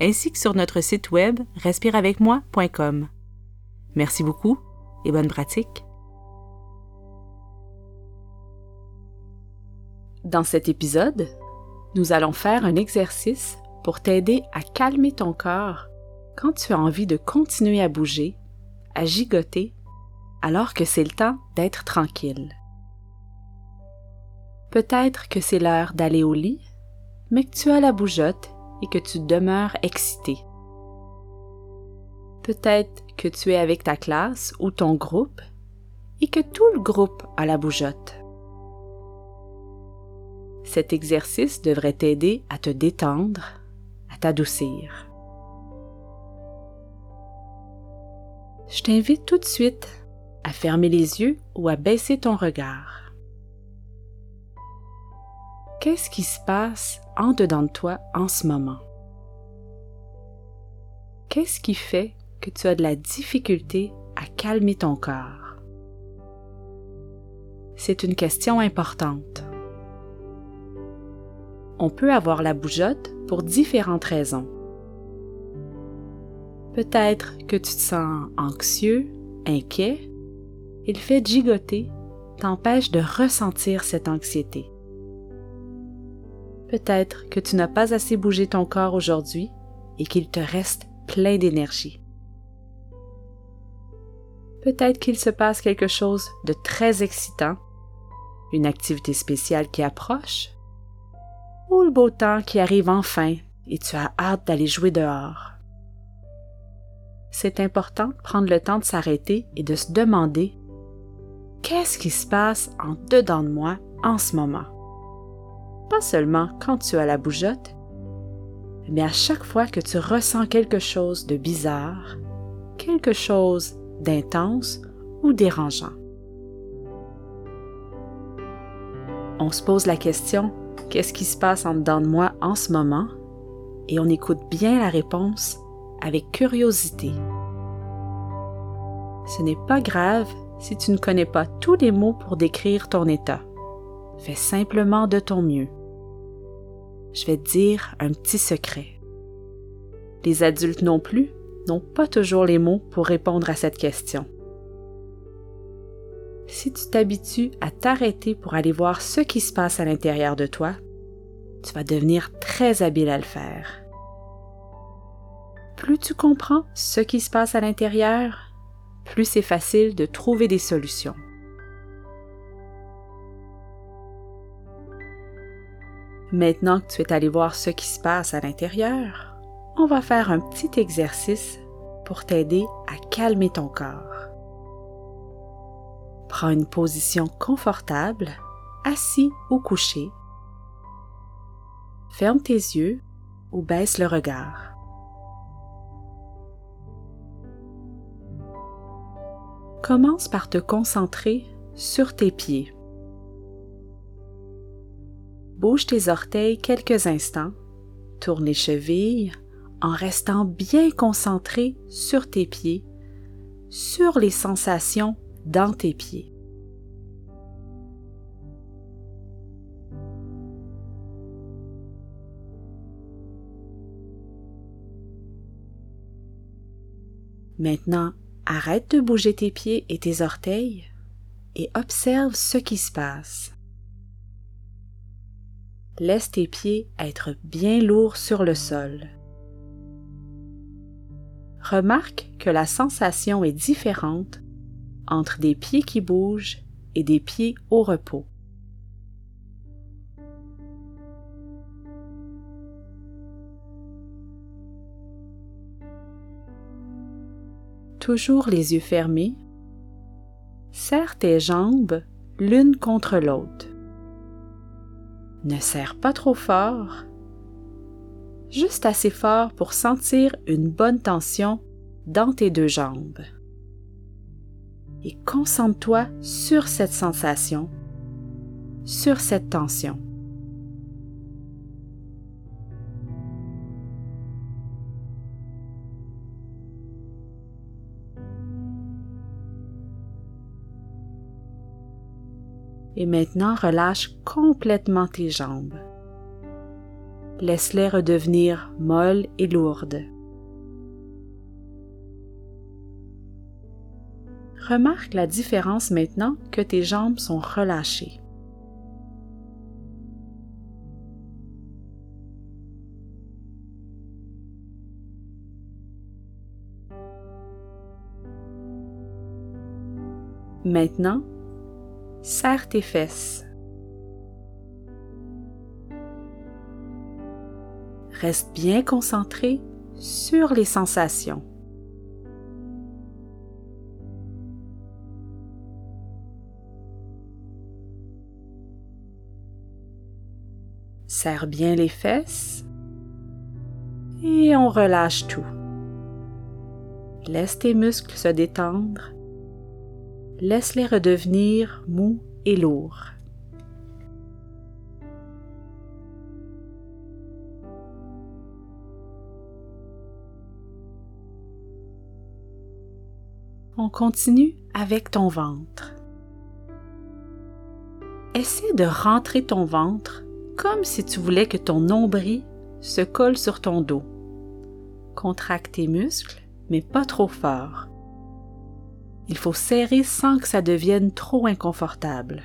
ainsi que sur notre site web respireavecmoi.com. Merci beaucoup et bonne pratique. Dans cet épisode, nous allons faire un exercice pour t'aider à calmer ton corps quand tu as envie de continuer à bouger, à gigoter, alors que c'est le temps d'être tranquille. Peut-être que c'est l'heure d'aller au lit, mais que tu as la bougeotte et que tu demeures excité. Peut-être que tu es avec ta classe ou ton groupe et que tout le groupe a la bougeotte. Cet exercice devrait t'aider à te détendre, à t'adoucir. Je t'invite tout de suite à fermer les yeux ou à baisser ton regard. Qu'est-ce qui se passe en dedans de toi en ce moment? Qu'est-ce qui fait que tu as de la difficulté à calmer ton corps? C'est une question importante. On peut avoir la bougeotte pour différentes raisons. Peut-être que tu te sens anxieux, inquiet, et le fait gigoter t'empêche de ressentir cette anxiété. Peut-être que tu n'as pas assez bougé ton corps aujourd'hui et qu'il te reste plein d'énergie. Peut-être qu'il se passe quelque chose de très excitant, une activité spéciale qui approche, ou le beau temps qui arrive enfin et tu as hâte d'aller jouer dehors. C'est important de prendre le temps de s'arrêter et de se demander qu'est-ce qui se passe en dedans de moi en ce moment? Seulement quand tu as la bougeotte, mais à chaque fois que tu ressens quelque chose de bizarre, quelque chose d'intense ou dérangeant. On se pose la question, qu'est-ce qui se passe en dedans de moi en ce moment? Et on écoute bien la réponse avec curiosité. Ce n'est pas grave si tu ne connais pas tous les mots pour décrire ton état. Fais simplement de ton mieux je vais te dire un petit secret. Les adultes non plus n'ont pas toujours les mots pour répondre à cette question. Si tu t'habitues à t'arrêter pour aller voir ce qui se passe à l'intérieur de toi, tu vas devenir très habile à le faire. Plus tu comprends ce qui se passe à l'intérieur, plus c'est facile de trouver des solutions. Maintenant que tu es allé voir ce qui se passe à l'intérieur, on va faire un petit exercice pour t'aider à calmer ton corps. Prends une position confortable, assis ou couché. Ferme tes yeux ou baisse le regard. Commence par te concentrer sur tes pieds. Bouge tes orteils quelques instants, tourne les chevilles en restant bien concentré sur tes pieds, sur les sensations dans tes pieds. Maintenant, arrête de bouger tes pieds et tes orteils et observe ce qui se passe laisse tes pieds être bien lourds sur le sol. Remarque que la sensation est différente entre des pieds qui bougent et des pieds au repos. Toujours les yeux fermés, serre tes jambes l'une contre l'autre. Ne serre pas trop fort. juste assez fort pour sentir une bonne tension dans tes deux jambes. Et concentre-toi sur cette sensation, sur cette tension. Et maintenant, relâche complètement tes jambes. Laisse-les redevenir molles et lourdes. Remarque la différence maintenant que tes jambes sont relâchées. Maintenant, serre tes fesses. Reste bien concentré sur les sensations. Serre bien les fesses et on relâche tout. Laisse tes muscles se détendre laisse-les redevenir mous et lourds. On continue avec ton ventre. Essaie de rentrer ton ventre comme si tu voulais que ton nombril se colle sur ton dos. Contracte tes muscles, mais pas trop fort. Il faut serrer sans que ça devienne trop inconfortable.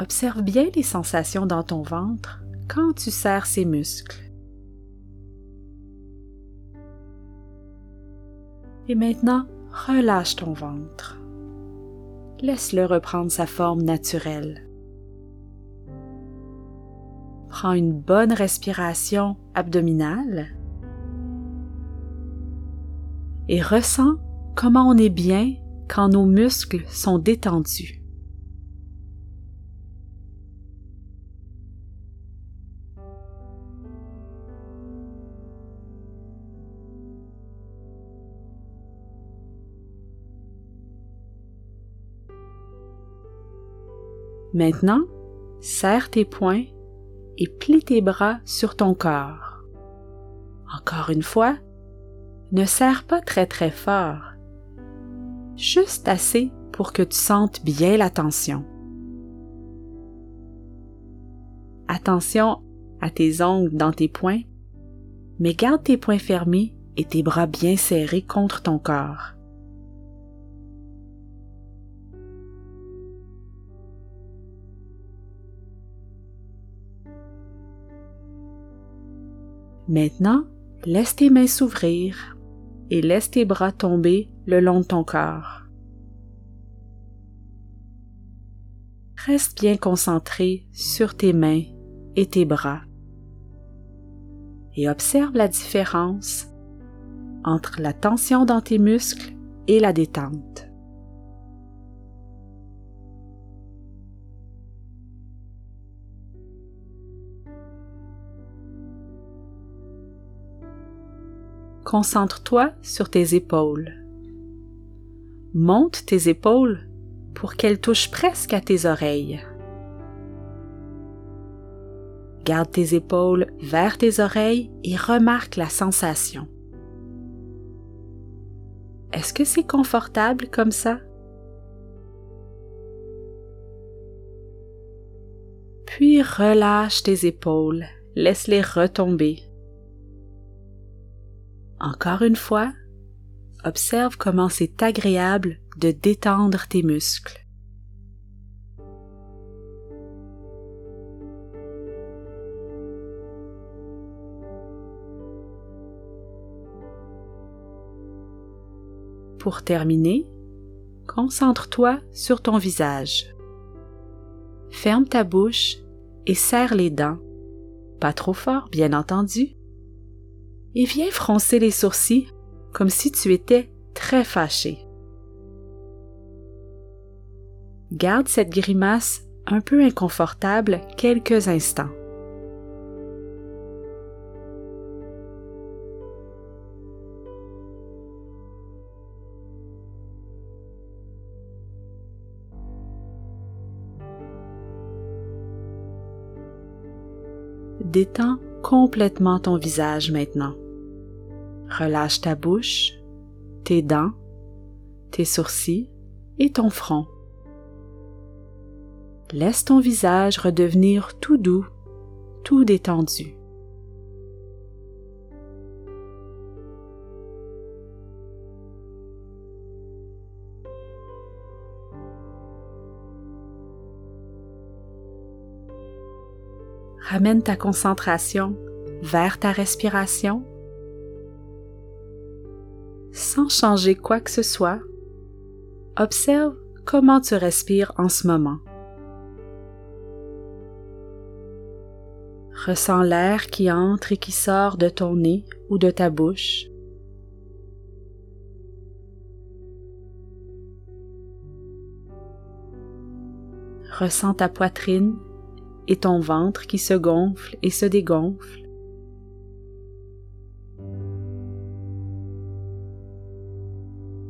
Observe bien les sensations dans ton ventre quand tu serres ces muscles. Et maintenant, relâche ton ventre. Laisse-le reprendre sa forme naturelle. Prends une bonne respiration abdominale et ressens comment on est bien quand nos muscles sont détendus. Maintenant, serre tes poings et plie tes bras sur ton corps. Encore une fois, ne serre pas très très fort, juste assez pour que tu sentes bien la tension. Attention à tes ongles dans tes poings, mais garde tes poings fermés et tes bras bien serrés contre ton corps. Maintenant, laisse tes mains s'ouvrir et laisse tes bras tomber le long de ton corps. Reste bien concentré sur tes mains et tes bras et observe la différence entre la tension dans tes muscles et la détente. Concentre-toi sur tes épaules. Monte tes épaules pour qu'elles touchent presque à tes oreilles. Garde tes épaules vers tes oreilles et remarque la sensation. Est-ce que c'est confortable comme ça? Puis relâche tes épaules, laisse-les retomber. Encore une fois, observe comment c'est agréable de détendre tes muscles. Pour terminer, concentre-toi sur ton visage. Ferme ta bouche et serre les dents. Pas trop fort, bien entendu, et viens froncer les sourcils comme si tu étais très fâché. Garde cette grimace un peu inconfortable quelques instants. Détends complètement ton visage maintenant. Relâche ta bouche, tes dents, tes sourcils et ton front. Laisse ton visage redevenir tout doux, tout détendu. Ramène ta concentration vers ta respiration sans changer quoi que ce soit. Observe comment tu respires en ce moment. Ressens l'air qui entre et qui sort de ton nez ou de ta bouche. Ressens ta poitrine et ton ventre qui se gonfle et se dégonfle.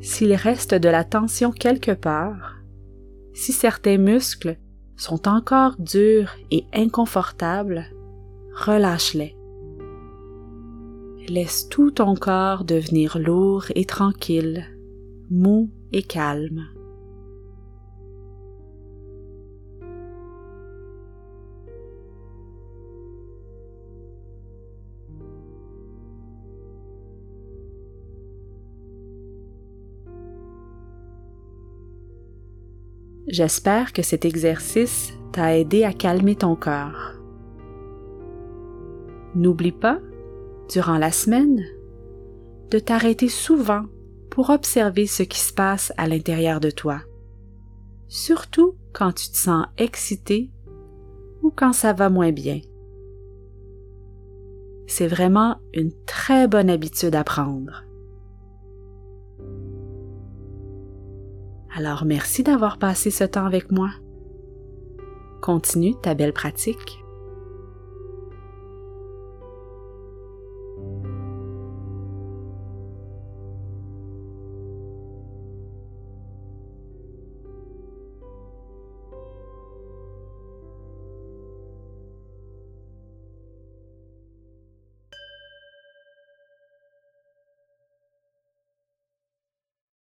S'il reste de la tension quelque part, si certains muscles sont encore durs et inconfortables, relâche-les. Laisse tout ton corps devenir lourd et tranquille, mou et calme. J'espère que cet exercice t'a aidé à calmer ton corps. N'oublie pas, durant la semaine, de t'arrêter souvent pour observer ce qui se passe à l'intérieur de toi, surtout quand tu te sens excité ou quand ça va moins bien. C'est vraiment une très bonne habitude à prendre. Alors merci d'avoir passé ce temps avec moi. Continue ta belle pratique.